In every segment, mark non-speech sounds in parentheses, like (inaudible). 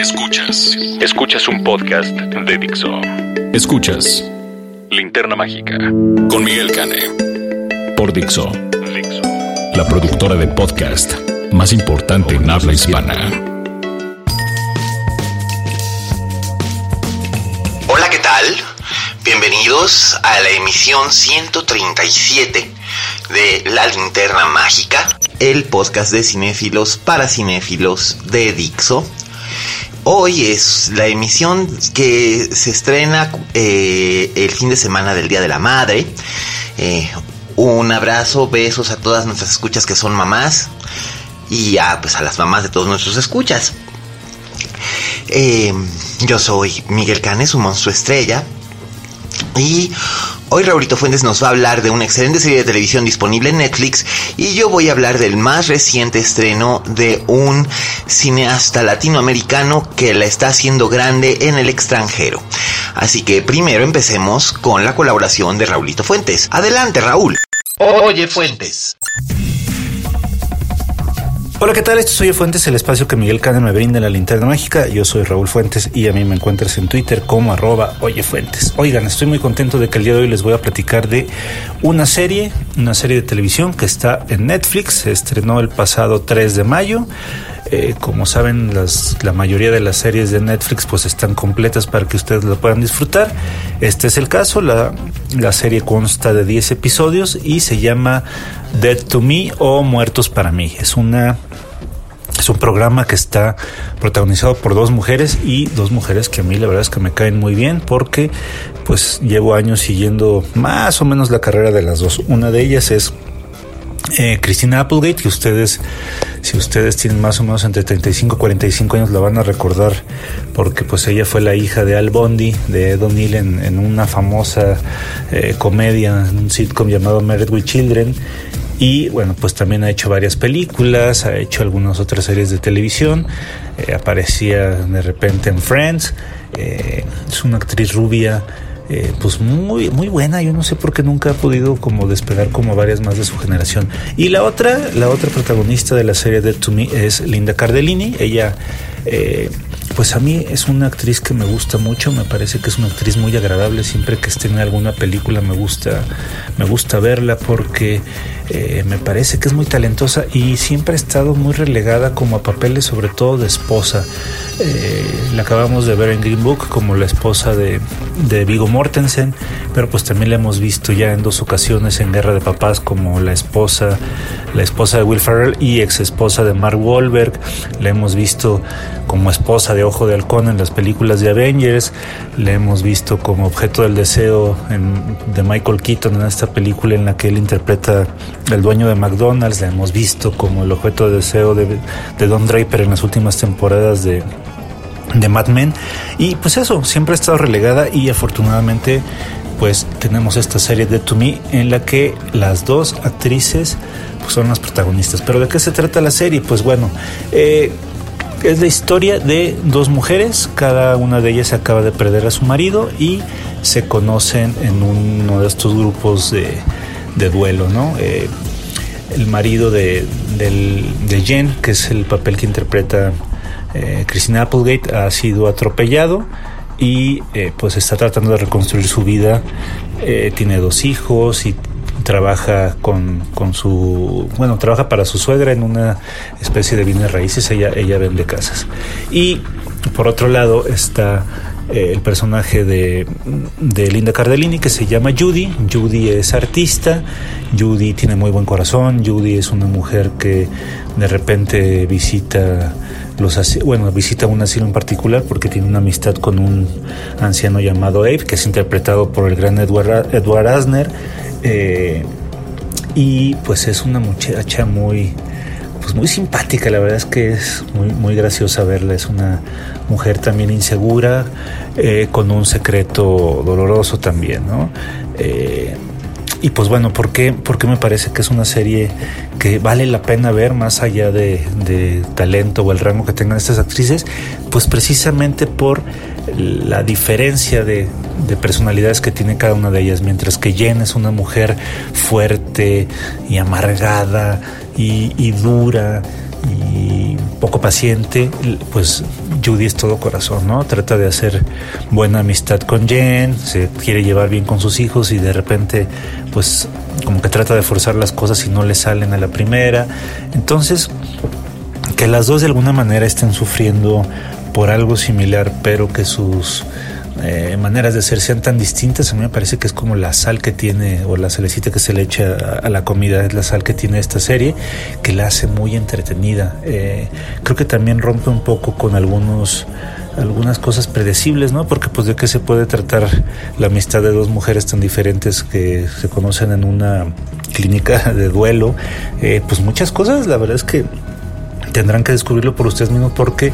Escuchas. Escuchas un podcast de Dixo. Escuchas Linterna Mágica con Miguel Cane. Por Dixo. Dixo. La productora de podcast más importante en habla hispana. Hola, ¿qué tal? Bienvenidos a la emisión 137 de La Linterna Mágica, el podcast de cinéfilos para cinéfilos de Dixo. Hoy es la emisión que se estrena eh, el fin de semana del Día de la Madre. Eh, un abrazo, besos a todas nuestras escuchas que son mamás y a, pues, a las mamás de todos nuestros escuchas. Eh, yo soy Miguel Canes, un monstruo estrella. Y hoy Raulito Fuentes nos va a hablar de una excelente serie de televisión disponible en Netflix y yo voy a hablar del más reciente estreno de un cineasta latinoamericano que la está haciendo grande en el extranjero. Así que primero empecemos con la colaboración de Raulito Fuentes. Adelante Raúl. Oye Fuentes. Hola, ¿qué tal? Esto soy Fuentes, el espacio que Miguel Cane me brinda en la linterna mágica. Yo soy Raúl Fuentes y a mí me encuentras en Twitter como arroba oyefuentes. Oigan, estoy muy contento de que el día de hoy les voy a platicar de una serie, una serie de televisión que está en Netflix. Se estrenó el pasado 3 de mayo. Eh, como saben, las, la mayoría de las series de Netflix pues están completas para que ustedes lo puedan disfrutar. Este es el caso, la, la serie consta de 10 episodios y se llama Dead to Me o Muertos para mí. Es una es un programa que está protagonizado por dos mujeres y dos mujeres que a mí la verdad es que me caen muy bien porque pues llevo años siguiendo más o menos la carrera de las dos. Una de ellas es eh, Christina Applegate, que ustedes, si ustedes tienen más o menos entre 35 y 45 años, la van a recordar porque pues ella fue la hija de Al Bundy, de Ed O'Neill en, en, una famosa eh, comedia, en un sitcom llamado Married with Children. Y bueno, pues también ha hecho varias películas, ha hecho algunas otras series de televisión, eh, aparecía de repente en Friends, eh, es una actriz rubia, eh, pues muy, muy buena, yo no sé por qué nunca ha podido como despegar como varias más de su generación. Y la otra, la otra protagonista de la serie Dead to Me es Linda Cardellini, ella... pues a mí es una actriz que me gusta mucho, me parece que es una actriz muy agradable, siempre que esté en alguna película me gusta, me gusta verla porque eh, me parece que es muy talentosa y siempre ha estado muy relegada como a papeles sobre todo de esposa. Eh, la acabamos de ver en Green Book como la esposa de, de Vigo Mortensen, pero pues también la hemos visto ya en dos ocasiones en Guerra de Papás como la esposa, la esposa de Will Ferrell y ex esposa de Mark Wahlberg. La hemos visto como esposa de Ojo de Halcón en las películas de Avengers. La hemos visto como objeto del deseo de Michael Keaton en esta película en la que él interpreta el dueño de McDonald's. La hemos visto como el objeto de deseo de, de Don Draper en las últimas temporadas de, de Mad Men. Y pues eso, siempre ha estado relegada y afortunadamente pues tenemos esta serie de To Me en la que las dos actrices pues, son las protagonistas. Pero ¿de qué se trata la serie? Pues bueno, eh, es la historia de dos mujeres, cada una de ellas acaba de perder a su marido y se conocen en uno de estos grupos de, de duelo, ¿no? Eh, el marido de, de Jen, que es el papel que interpreta eh, Christina Applegate, ha sido atropellado y eh, pues está tratando de reconstruir su vida. Eh, tiene dos hijos y trabaja con, con, su bueno trabaja para su suegra en una especie de bienes raíces ella ella vende casas y por otro lado está eh, el personaje de, de, Linda Cardellini que se llama Judy. Judy es artista, Judy tiene muy buen corazón, Judy es una mujer que de repente visita los bueno visita un asilo en particular porque tiene una amistad con un anciano llamado Abe que es interpretado por el gran Edward, Edward Asner eh, y pues es una muchacha muy pues muy simpática, la verdad es que es muy, muy graciosa verla, es una mujer también insegura, eh, con un secreto doloroso también, ¿no? Eh, y pues bueno, ¿por qué, ¿por me parece que es una serie que vale la pena ver más allá de, talento o el rango que tengan estas actrices? Pues precisamente por la diferencia de, de, personalidades que tiene cada una de ellas, mientras que Jen es una mujer fuerte y amargada y, y dura y poco paciente, pues Judy es todo corazón, ¿no? Trata de hacer buena amistad con Jen, se quiere llevar bien con sus hijos y de repente, pues como que trata de forzar las cosas y no le salen a la primera. Entonces, que las dos de alguna manera estén sufriendo por algo similar, pero que sus eh, maneras de ser sean tan distintas, a mí me parece que es como la sal que tiene, o la salecita que se le echa a, la comida, es la sal que tiene esta serie, que la hace muy entretenida. Eh, creo que también rompe un poco con algunos algunas cosas predecibles, ¿no? Porque pues de qué se puede tratar la amistad de dos mujeres tan diferentes que se conocen en una clínica (laughs) de duelo, eh, pues muchas cosas, la verdad es que tendrán que descubrirlo por ustedes mismos porque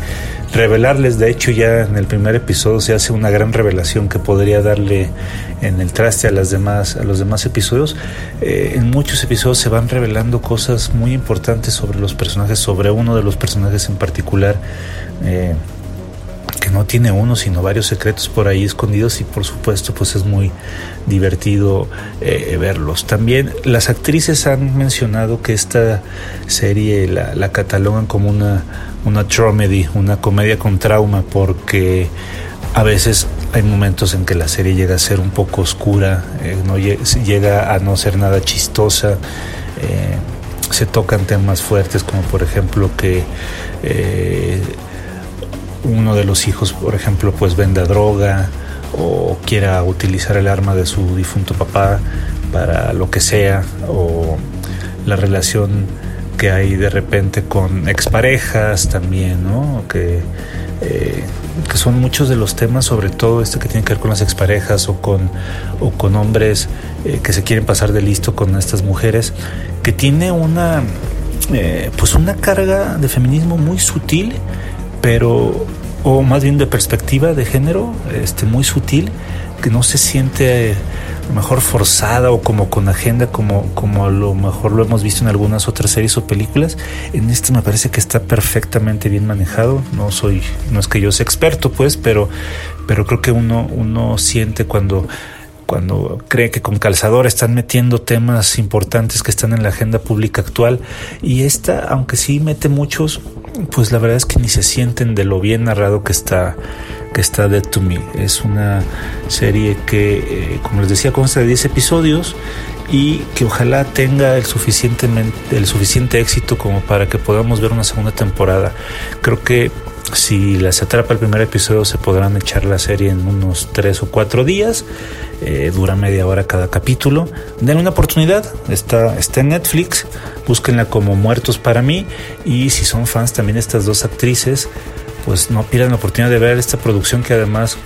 revelarles, de hecho ya en el primer episodio se hace una gran revelación que podría darle en el traste a las demás a los demás episodios. Eh, en muchos episodios se van revelando cosas muy importantes sobre los personajes, sobre uno de los personajes en particular. Eh, que no tiene uno, sino varios secretos por ahí escondidos y por supuesto pues es muy divertido eh, verlos. También las actrices han mencionado que esta serie la, catalogan como una, una dramedy, una comedia con trauma, porque a veces hay momentos en que la serie llega a ser un poco oscura, eh, no llega a no ser nada chistosa. Eh, se tocan temas fuertes como por ejemplo que uno de los hijos, por ejemplo, pues venda droga o quiera utilizar el arma de su difunto papá para lo que sea, o la relación que hay de repente con exparejas también, ¿no? Que, eh, son muchos de los temas, sobre todo este que tiene que ver con las exparejas o con, o con hombres eh, que se quieren pasar de listo con estas mujeres, que tiene una, eh, pues una carga de feminismo muy sutil pero o más bien de perspectiva de género, este muy sutil, que no se siente mejor forzada o como con agenda como, como a lo mejor lo hemos visto en algunas otras series o películas. En este me parece que está perfectamente bien manejado. No soy, no es que yo sea experto, pues, pero, pero creo que uno, uno siente cuando cuando cree que con calzador están metiendo temas importantes que están en la agenda pública actual y esta, aunque sí mete muchos, pues la verdad es que ni se sienten de lo bien narrado que está que está Dead to Me. Es una serie que, eh, como les decía, consta de 10 episodios y que ojalá tenga el, suficientemente, el suficiente éxito como para que podamos ver una segunda temporada. Creo que si las atrapa el primer episodio se podrán echar la serie en unos tres o cuatro días. Eh, dura media hora cada capítulo. Den una oportunidad. Está, está en Netflix. Búsquenla como Muertos para mí. Y si son fans también estas dos actrices, pues no pierdan la oportunidad de ver esta producción que además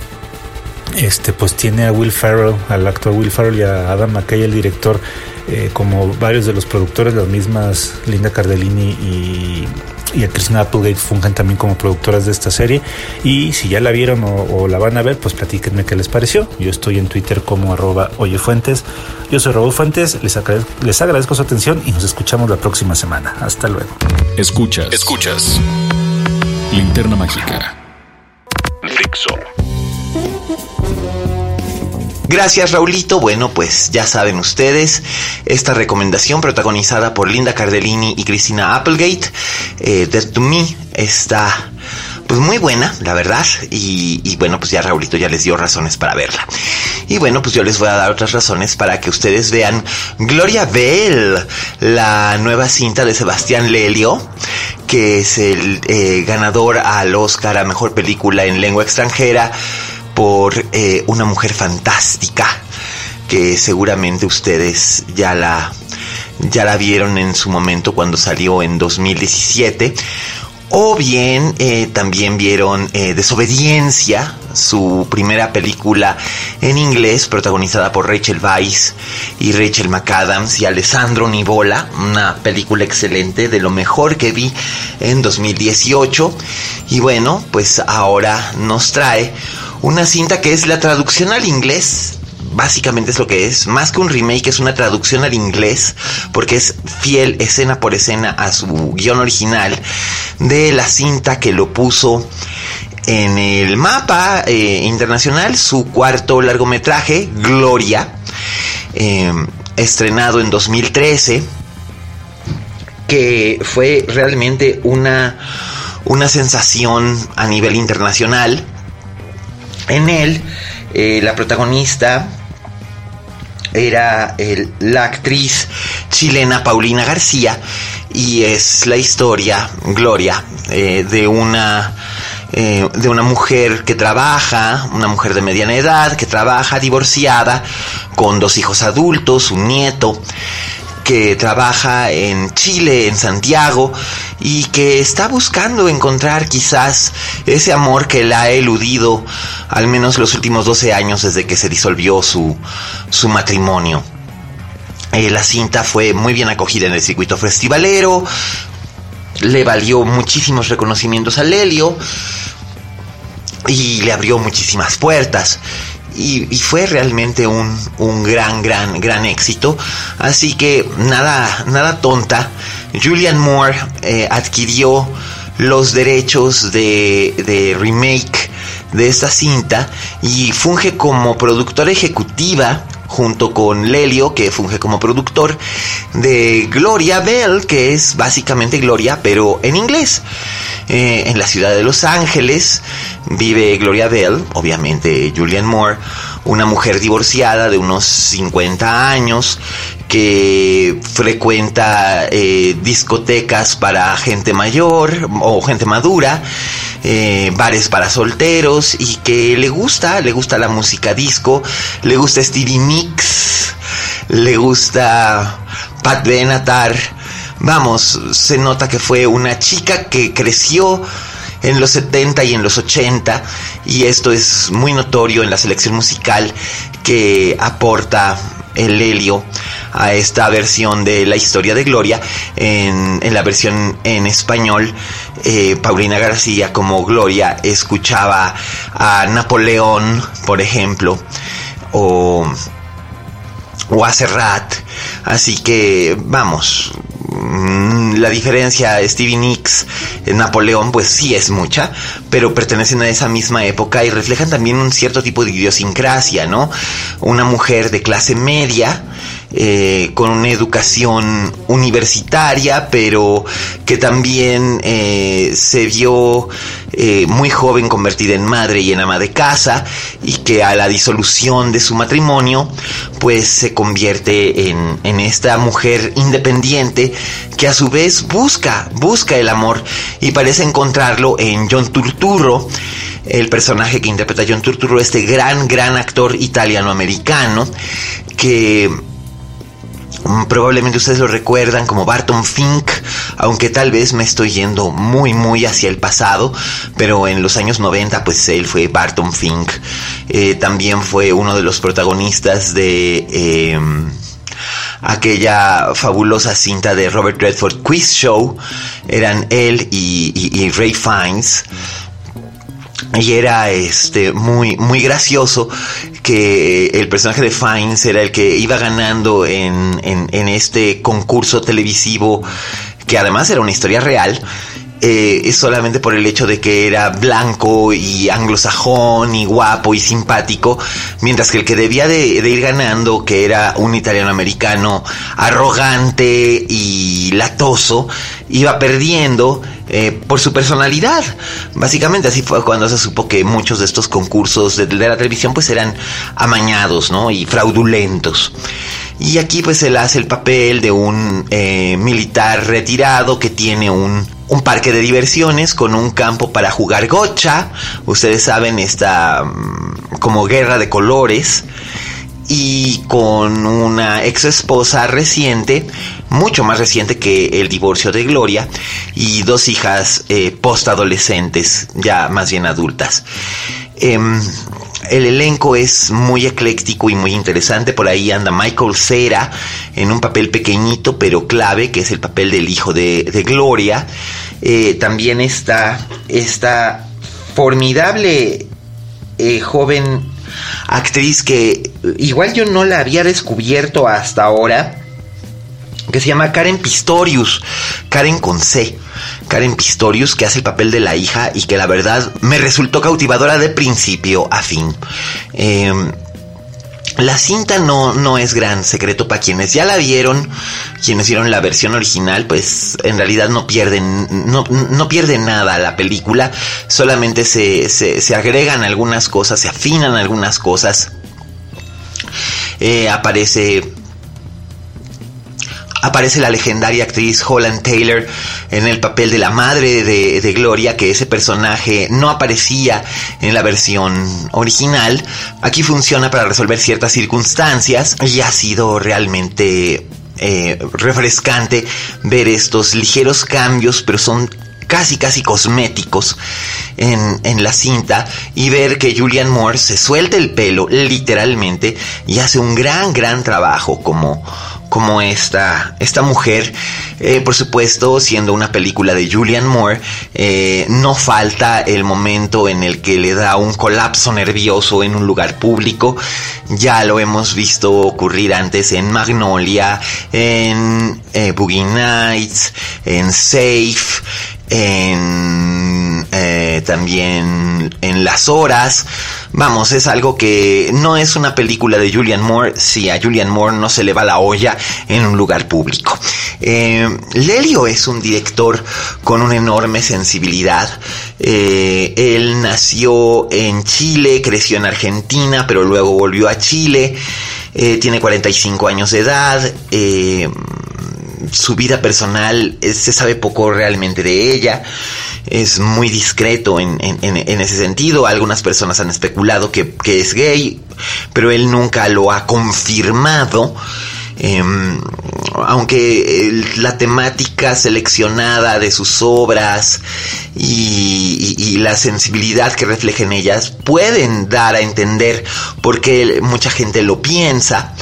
este pues tiene a Will Ferrell, al actor Will Ferrell y a Adam McKay, el director, eh, como varios de los productores, las mismas Linda Cardellini y y a Christina Applegate funjan también como productoras de esta serie. Y si ya la vieron o, la van a ver, pues platíquenme qué les pareció. Yo estoy en Twitter como arroba oyefuentes. Yo soy Raúl Fuentes, les agradezco, les agradezco su atención y nos escuchamos la próxima semana. Hasta luego. Escuchas, escuchas. Linterna Mágica. Fixo. Gracias Raulito. Bueno, pues ya saben ustedes, esta recomendación protagonizada por Linda Cardellini y Christina Applegate, eh, to Me, está pues muy buena, la verdad. Y, bueno, pues ya Raulito ya les dio razones para verla. Y bueno, pues yo les voy a dar otras razones para que ustedes vean Gloria Bell, la nueva cinta de Sebastián Lelio, que es el eh, ganador al Oscar a Mejor Película en Lengua Extranjera por eh, una mujer fantástica que seguramente ustedes ya la ya la vieron en su momento cuando salió en 2017 o bien eh, también vieron eh, Desobediencia su primera película en inglés, protagonizada por Rachel Weisz y Rachel McAdams y Alessandro Nivola, una película excelente, de lo mejor que vi en 2018. Y bueno, pues ahora nos trae una cinta que es la traducción al inglés básicamente es lo que es, más que un remake, es una traducción al inglés, porque es fiel escena por escena a su guion original de la cinta que lo puso en el mapa eh, internacional, su cuarto largometraje, Gloria, eh, estrenado en 2013, que fue realmente una, una sensación a nivel internacional. En él, eh, la protagonista era la actriz chilena Paulina García y es la historia, Gloria, de una eh, de una mujer que trabaja, una mujer de mediana edad, que trabaja divorciada, con dos hijos adultos, un nieto, que trabaja en Chile, en Santiago, y que está buscando encontrar quizás ese amor que la ha eludido al menos los últimos 12 años desde que se disolvió su, su matrimonio. Eh, la cinta fue muy bien acogida en el circuito festivalero, le valió muchísimos reconocimientos a Lelio y le abrió muchísimas puertas. Y, fue realmente un, un, gran, gran, gran éxito. Así que nada, nada tonta. Julian Moore eh, adquirió los derechos de, de remake de esta cinta y funge como productora ejecutiva junto con Lelio, que funge como productor, de Gloria Bell, que es básicamente Gloria, pero en inglés. Eh, en la ciudad de Los Ángeles vive Gloria Bell, obviamente Julian Moore, una mujer divorciada de unos 50 años que frecuenta eh, discotecas para gente mayor o gente madura, eh, bares para solteros y que le gusta, le gusta la música disco, le gusta Stevie Nicks, le gusta Pat Benatar. Vamos, se nota que fue una chica que creció en los 70 y en los 80 y esto es muy notorio en la selección musical que aporta el helio a esta versión de la historia de Gloria en, la versión en español eh, Paulina García como Gloria escuchaba a Napoleón por ejemplo o, o a Serrat así que vamos Mm, la diferencia Stevie Nicks, Napoleón, pues sí es mucha, pero pertenecen a esa misma época y reflejan también un cierto tipo de idiosincrasia, ¿no? Una mujer de clase media, eh, con una educación universitaria, pero que también eh, se vio eh, muy joven convertida en madre y en ama de casa y que a la disolución de su matrimonio pues se convierte en, en esta mujer independiente que a su vez busca, busca el amor y parece encontrarlo en John Turturro el personaje que interpreta John Turturro, este gran, gran actor italiano-americano, que probablemente ustedes lo recuerdan como Barton Fink, aunque tal vez me estoy yendo muy muy hacia el pasado, pero en los años 90 pues él fue Barton Fink. Eh, también fue uno de los protagonistas de em, aquella fabulosa cinta de Robert Redford Quiz Show. Eran él y Ray Fiennes y era este muy muy gracioso que el personaje de Fines era el que iba ganando en, en, este concurso televisivo que además era una historia real eh, solamente por el hecho de que era blanco y anglosajón y guapo y simpático, mientras que el que debía de, ir ganando, que era un italiano americano arrogante y latoso, iba perdiendo eh, por su personalidad. Básicamente así fue cuando se supo que muchos de estos concursos de, la televisión pues eran amañados, ¿no? Y fraudulentos. Y aquí pues él hace el papel de un eh, militar retirado que tiene un, un, parque de diversiones con un campo para jugar gocha. Ustedes saben esta mm, como guerra de colores y con una ex esposa reciente, mucho más reciente que el divorcio de Gloria, y dos hijas eh, postadolescentes, ya más bien adultas. Em, el elenco es muy ecléctico y muy interesante. Por ahí anda Michael Cera en un papel pequeñito pero clave, que es el papel del hijo de, Gloria. Eh, también está esta formidable eh, joven actriz que igual yo no la había descubierto hasta ahora, que se llama Karen Pistorius, Karen con C. Karen Pistorius, que hace el papel de la hija y que la verdad me resultó cautivadora de principio a fin. Em, la cinta no, no es gran secreto para quienes ya la vieron, quienes vieron la versión original, pues en realidad no pierden, no, no nada la película, solamente se, se, agregan algunas cosas, se afinan algunas cosas. Eh, aparece aparece la legendaria actriz Holland Taylor en el papel de la madre de, Gloria, que ese personaje no aparecía en la versión original. Aquí funciona para resolver ciertas circunstancias y ha sido realmente eh, refrescante ver estos ligeros cambios, pero son casi casi cosméticos en, en, la cinta y ver que Julian Moore se suelta el pelo literalmente y hace un gran gran trabajo como como esta, esta mujer, eh, por supuesto, siendo una película de Julian Moore, eh, no falta el momento en el que le da un colapso nervioso en un lugar público. Ya lo hemos visto ocurrir antes en Magnolia, en eh, Boogie Nights, en Safe, en eh, también en las horas. Vamos, es algo que no es una película de Julian Moore si a Julian Moore no se le va la olla en un lugar público. Eh, Lelio es un director con una enorme sensibilidad. Eh, él nació en Chile, creció en Argentina, pero luego volvió a Chile. tiene 45 años de edad su vida personal se sabe poco realmente de ella. Es muy discreto en, ese sentido. Algunas personas han especulado que, es gay, pero él nunca lo ha confirmado. Em, aunque la temática seleccionada de sus obras y, la sensibilidad que reflejen ellas pueden dar a entender por qué mucha gente lo piensa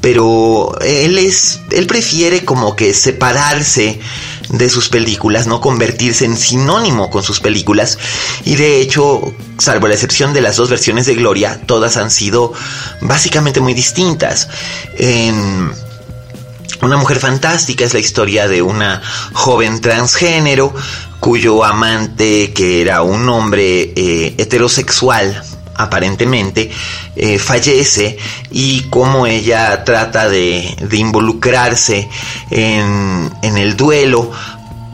pero él es, él prefiere como que separarse de sus películas, no convertirse en sinónimo con sus películas. Y de hecho, salvo la excepción de las dos versiones de Gloria, todas han sido básicamente muy distintas. Una mujer fantástica es la historia de una joven transgénero cuyo amante, que era un hombre eh, heterosexual, aparentemente, eh, fallece y cómo ella trata de, involucrarse en, el duelo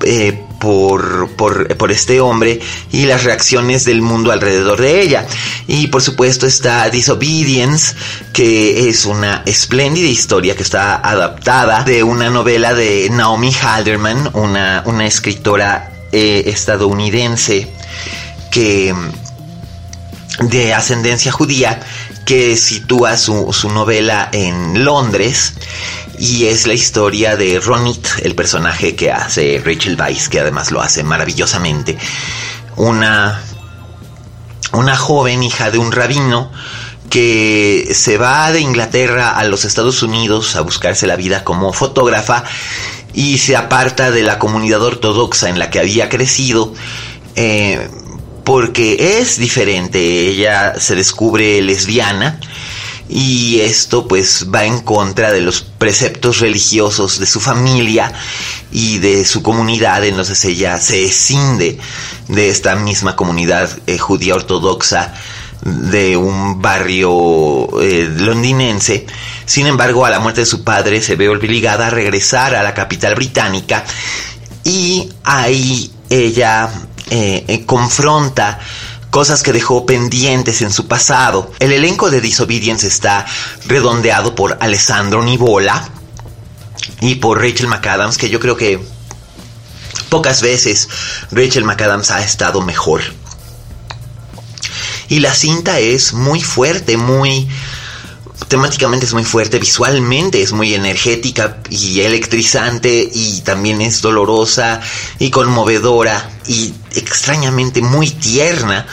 eh, por, este hombre y las reacciones del mundo alrededor de ella. Y por supuesto está Disobedience, que es una espléndida historia que está adaptada de una novela de Naomi Halderman, una, una escritora eh, estadounidense que de ascendencia judía que sitúa su, novela en Londres y es la historia de Ronit, el personaje que hace Rachel Weisz, que además lo hace maravillosamente, una, una joven hija de un rabino que se va de Inglaterra a los Estados Unidos a buscarse la vida como fotógrafa y se aparta de la comunidad ortodoxa en la que había crecido. Eh, porque es diferente, ella se descubre lesbiana y esto pues va en contra de los preceptos religiosos de su familia y de su comunidad, entonces ella se escinde de esta misma comunidad eh, judía ortodoxa de un barrio eh, londinense. Sin embargo, a la muerte de su padre se ve obligada a regresar a la capital británica y ahí ella eh, eh, confronta cosas que dejó pendientes en su pasado. El elenco de Disobedience está redondeado por Alessandro Nivola y por Rachel McAdams, que yo creo que pocas veces Rachel McAdams ha estado mejor. Y la cinta es muy fuerte, muy temáticamente es muy fuerte, visualmente es muy energética y electrizante y también es dolorosa y conmovedora y extrañamente muy tierna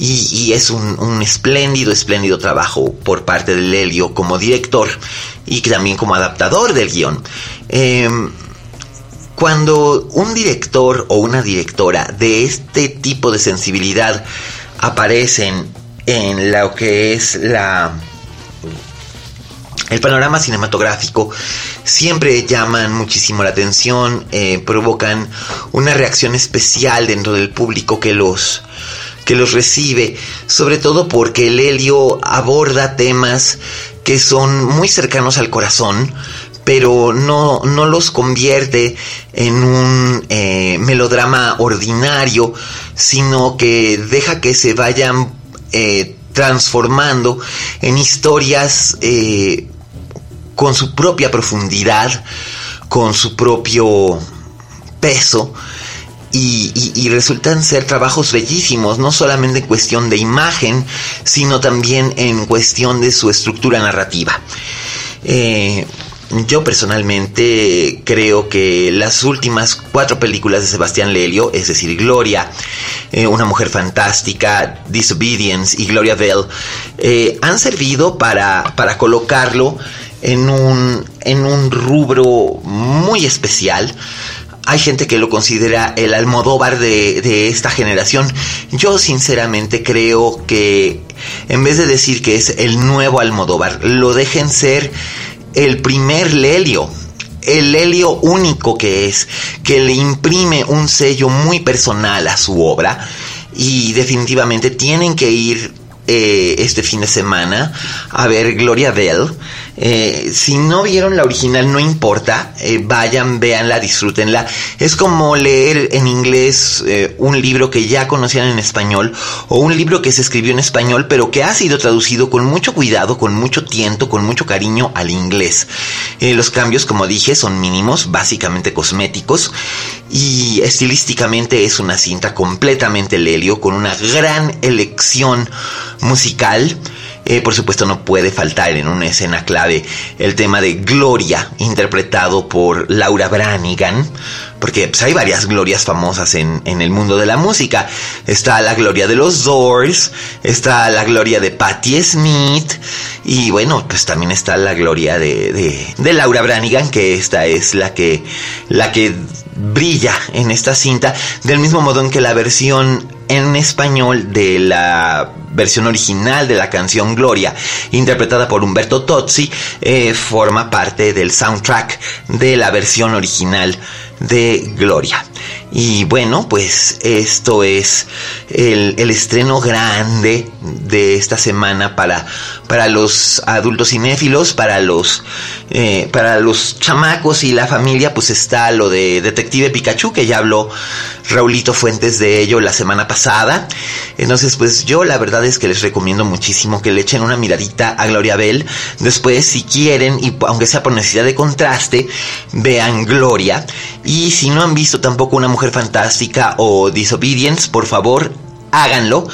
y, es un, espléndido, espléndido trabajo por parte de Lelio como director y también como adaptador del guion. Em, cuando un director o una directora de este tipo de sensibilidad aparecen en lo que es la el panorama cinematográfico siempre llaman muchísimo la atención, eh, provocan una reacción especial dentro del público que los que los recibe, sobre todo porque el helio aborda temas que son muy cercanos al corazón, pero no, no los convierte en un eh, melodrama ordinario, sino que deja que se vayan eh, transformando en historias con su propia profundidad, con su propio peso y, resultan ser trabajos bellísimos, no solamente en cuestión de imagen, sino también en cuestión de su estructura narrativa. Eh, yo personalmente creo que las últimas cuatro películas de Sebastián Lelio, es decir, Gloria, eh, Una mujer fantástica, Disobedience y Gloria Bell, eh, han servido para, para colocarlo en un, en un rubro muy especial hay gente que lo considera el Almodóvar de, esta generación. Yo sinceramente creo que en vez de decir que es el nuevo Almodóvar, lo dejen ser el primer Lelio. El Lelio único que es, que le imprime un sello muy personal a su obra y definitivamente tienen que ir eh, este fin de semana a ver Gloria Bell eh, si no vieron la original, no importa, eh, vayan, véanla, disfrútenla. Es como leer en inglés eh, un libro que ya conocían en español o un libro que se escribió en español pero que ha sido traducido con mucho cuidado, con mucho tiento, con mucho cariño al inglés. los cambios, como dije, son mínimos, básicamente cosméticos y estilísticamente es una cinta completamente lelio con una gran elección musical. Eh, por supuesto no puede faltar en una escena clave el tema de Gloria, interpretado por Laura Branigan, porque pues, hay varias glorias famosas en, el mundo de la música. Está la gloria de los Doors, está la gloria de Patti Smith, y bueno, pues también está la gloria de, de, Laura Branigan, que esta es la que, la que brilla en esta cinta, del mismo modo en que la versión en español de la versión original de la canción Gloria, interpretada por Humberto Tozzi, eh, forma parte del soundtrack de la versión original de Gloria. Y bueno, pues esto es el, estreno grande de esta semana para, para los adultos cinéfilos, para los, eh, para los chamacos y la familia, pues está lo de Detective Pikachu, que ya habló Raulito Fuentes de ello la semana pasada. Entonces, pues yo la verdad es que les recomiendo muchísimo que le echen una miradita a Gloria Bell. Después, si quieren, y aunque sea por necesidad de contraste, vean Gloria. Y si no han visto tampoco una mujer fantástica o Disobedience, por favor, háganlo.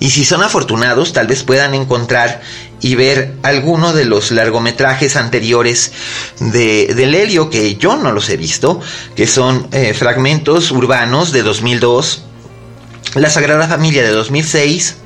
Y si son afortunados, tal vez puedan encontrar y ver alguno de los largometrajes anteriores de, de Lelio, que yo no los he visto, que son eh, Fragmentos Urbanos de 2002, La Sagrada Familia de 2006,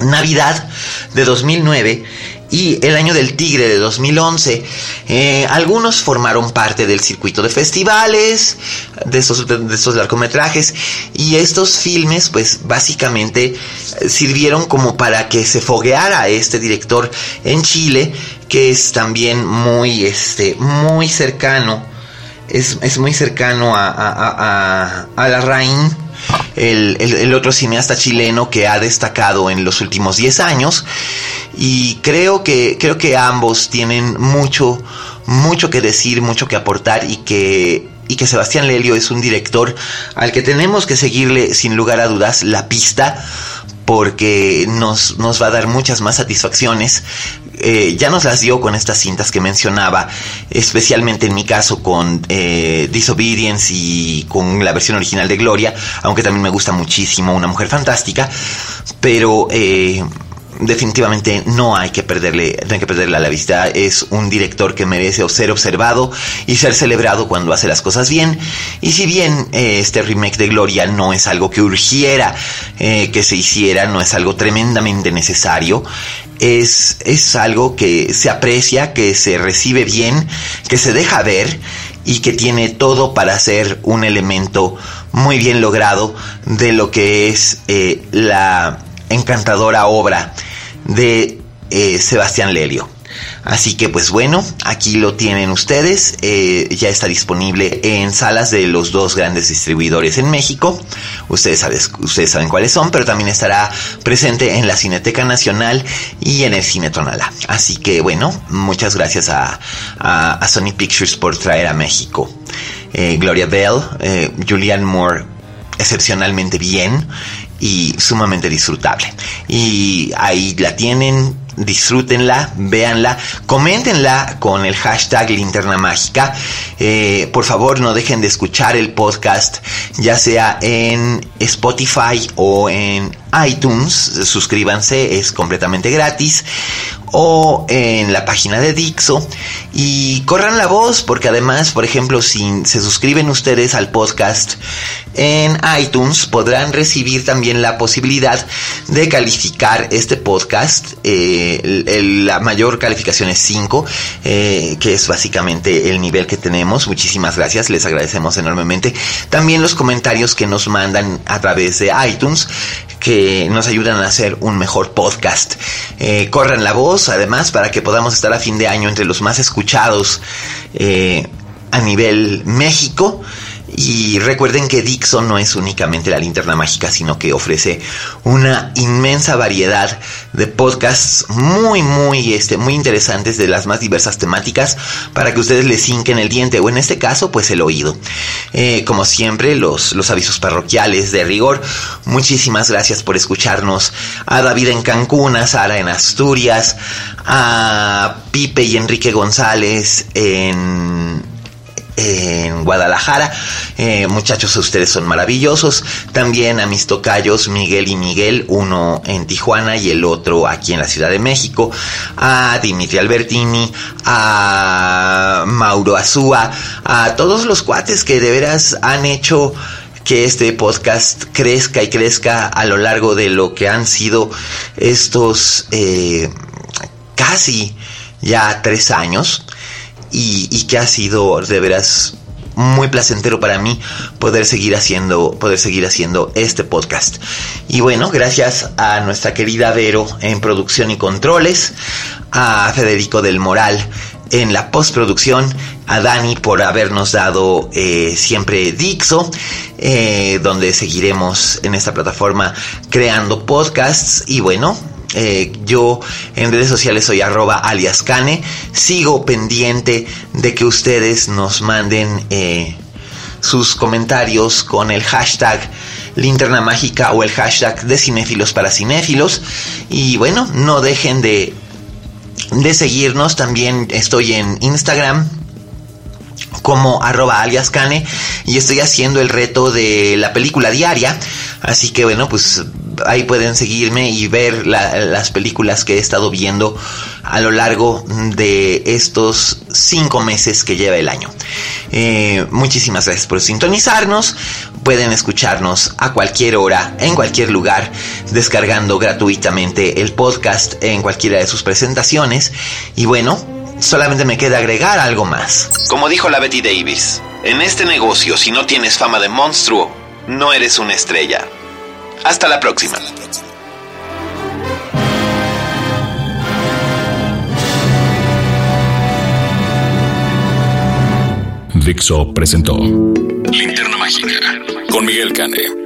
Navidad de 2009 y El Año del Tigre de 2011. Eh, algunos formaron parte del circuito de festivales, de estos, de estos largometrajes, y estos filmes, pues básicamente eh, sirvieron como para que se fogueara este director en Chile, que es también muy, este, muy cercano, es, muy cercano a, a, a, la Rain el, otro cineasta chileno que ha destacado en los últimos 10 años. Y creo que, creo que ambos tienen mucho, mucho que decir, mucho que aportar y que, y que Sebastián Lelio es un director al que tenemos que seguirle sin lugar a dudas la pista porque nos, nos va a dar muchas más satisfacciones. Eh, ya nos las dio con estas cintas que mencionaba, especialmente en mi caso con eh, Disobedience y con la versión original de Gloria, aunque también me gusta muchísimo Una Mujer Fantástica, pero... Eh, definitivamente no hay que perderle, no hay que perderle a la vista. Es un director que merece ser observado y ser celebrado cuando hace las cosas bien. Y si bien eh, este remake de Gloria no es algo que urgiera eh, que se hiciera, no es algo tremendamente necesario, es, es algo que se aprecia, que se recibe bien, que se deja ver y que tiene todo para ser un elemento muy bien logrado de lo que es eh, la encantadora obra de eh, Sebastián Lelio. Así que pues bueno, aquí lo tienen ustedes. Eh, ya está disponible en salas de los dos grandes distribuidores en México. Ustedes, ustedes saben cuáles son, pero también estará presente en la Cineteca Nacional y en el Cine Tonala. Así que bueno, muchas gracias a, Sony Pictures por traer a México. Eh, Gloria Bell, eh, Julianne Moore excepcionalmente bien y sumamente disfrutable. Y ahí la tienen, disfrútenla, véanla, coméntenla con el hashtag linterna mágica. Eh, por favor, no dejen de escuchar el podcast, ya sea en Spotify o en iTunes. Suscríbanse, es completamente gratis o en la página de Dixo y corran la voz porque además, por ejemplo, si se suscriben ustedes al podcast en iTunes podrán recibir también la posibilidad de calificar este podcast. Eh, la mayor calificación es 5, eh, que es básicamente el nivel que tenemos. Muchísimas gracias, les agradecemos enormemente. También los comentarios que nos mandan a través de iTunes que nos ayudan a hacer un mejor podcast. Eh, corran la voz, además, para que podamos estar a fin de año entre los más escuchados a nivel México. Y recuerden que Dixon no es únicamente la linterna mágica, sino que ofrece una inmensa variedad de podcasts muy, muy, este, muy interesantes de las más diversas temáticas para que ustedes les hinquen el diente o en este caso, pues el oído. Eh, como siempre, los, los avisos parroquiales de rigor. Muchísimas gracias por escucharnos. A David en Cancún, a Sara en Asturias, a Pipe y Enrique González en en Guadalajara. Eh, muchachos, ustedes son maravillosos. También a mis tocayos Miguel y Miguel, uno en Tijuana y el otro aquí en la Ciudad de México. A Dimitri Albertini, a Mauro Azúa, a todos los cuates que de veras han hecho que este podcast crezca y crezca a lo largo de lo que han sido estos eh, casi ya tres años y, que ha sido de veras muy placentero para mí poder seguir haciendo poder seguir haciendo este podcast. Y bueno gracias a nuestra querida Vero en producción y controles a Federico del Moral en la postproducción a Dani por habernos dado eh, siempre Dixo, eh, donde seguiremos en esta plataforma creando podcasts. Y bueno, eh, yo en redes sociales soy arroba aliascane. Sigo pendiente de que ustedes nos manden eh, sus comentarios con el hashtag linterna mágica o el hashtag de cinéfilos para cinéfilos. Y bueno, no dejen de, de seguirnos. También estoy en Instagram como arroba aliascane y estoy haciendo el reto de la película diaria. Así que bueno, pues ahí pueden seguirme y ver las películas que he estado viendo a lo largo de estos cinco meses que lleva el año. Eh, muchísimas gracias por sintonizarnos. Pueden escucharnos a cualquier hora, en cualquier lugar, descargando gratuitamente el podcast en cualquiera de sus presentaciones. Y bueno, solamente me queda agregar algo más. Como dijo la Betty Davis, en este negocio si no tienes fama de monstruo, no eres una estrella. Hasta la próxima. Dixo presentó Linterna Mágica con Miguel Cane.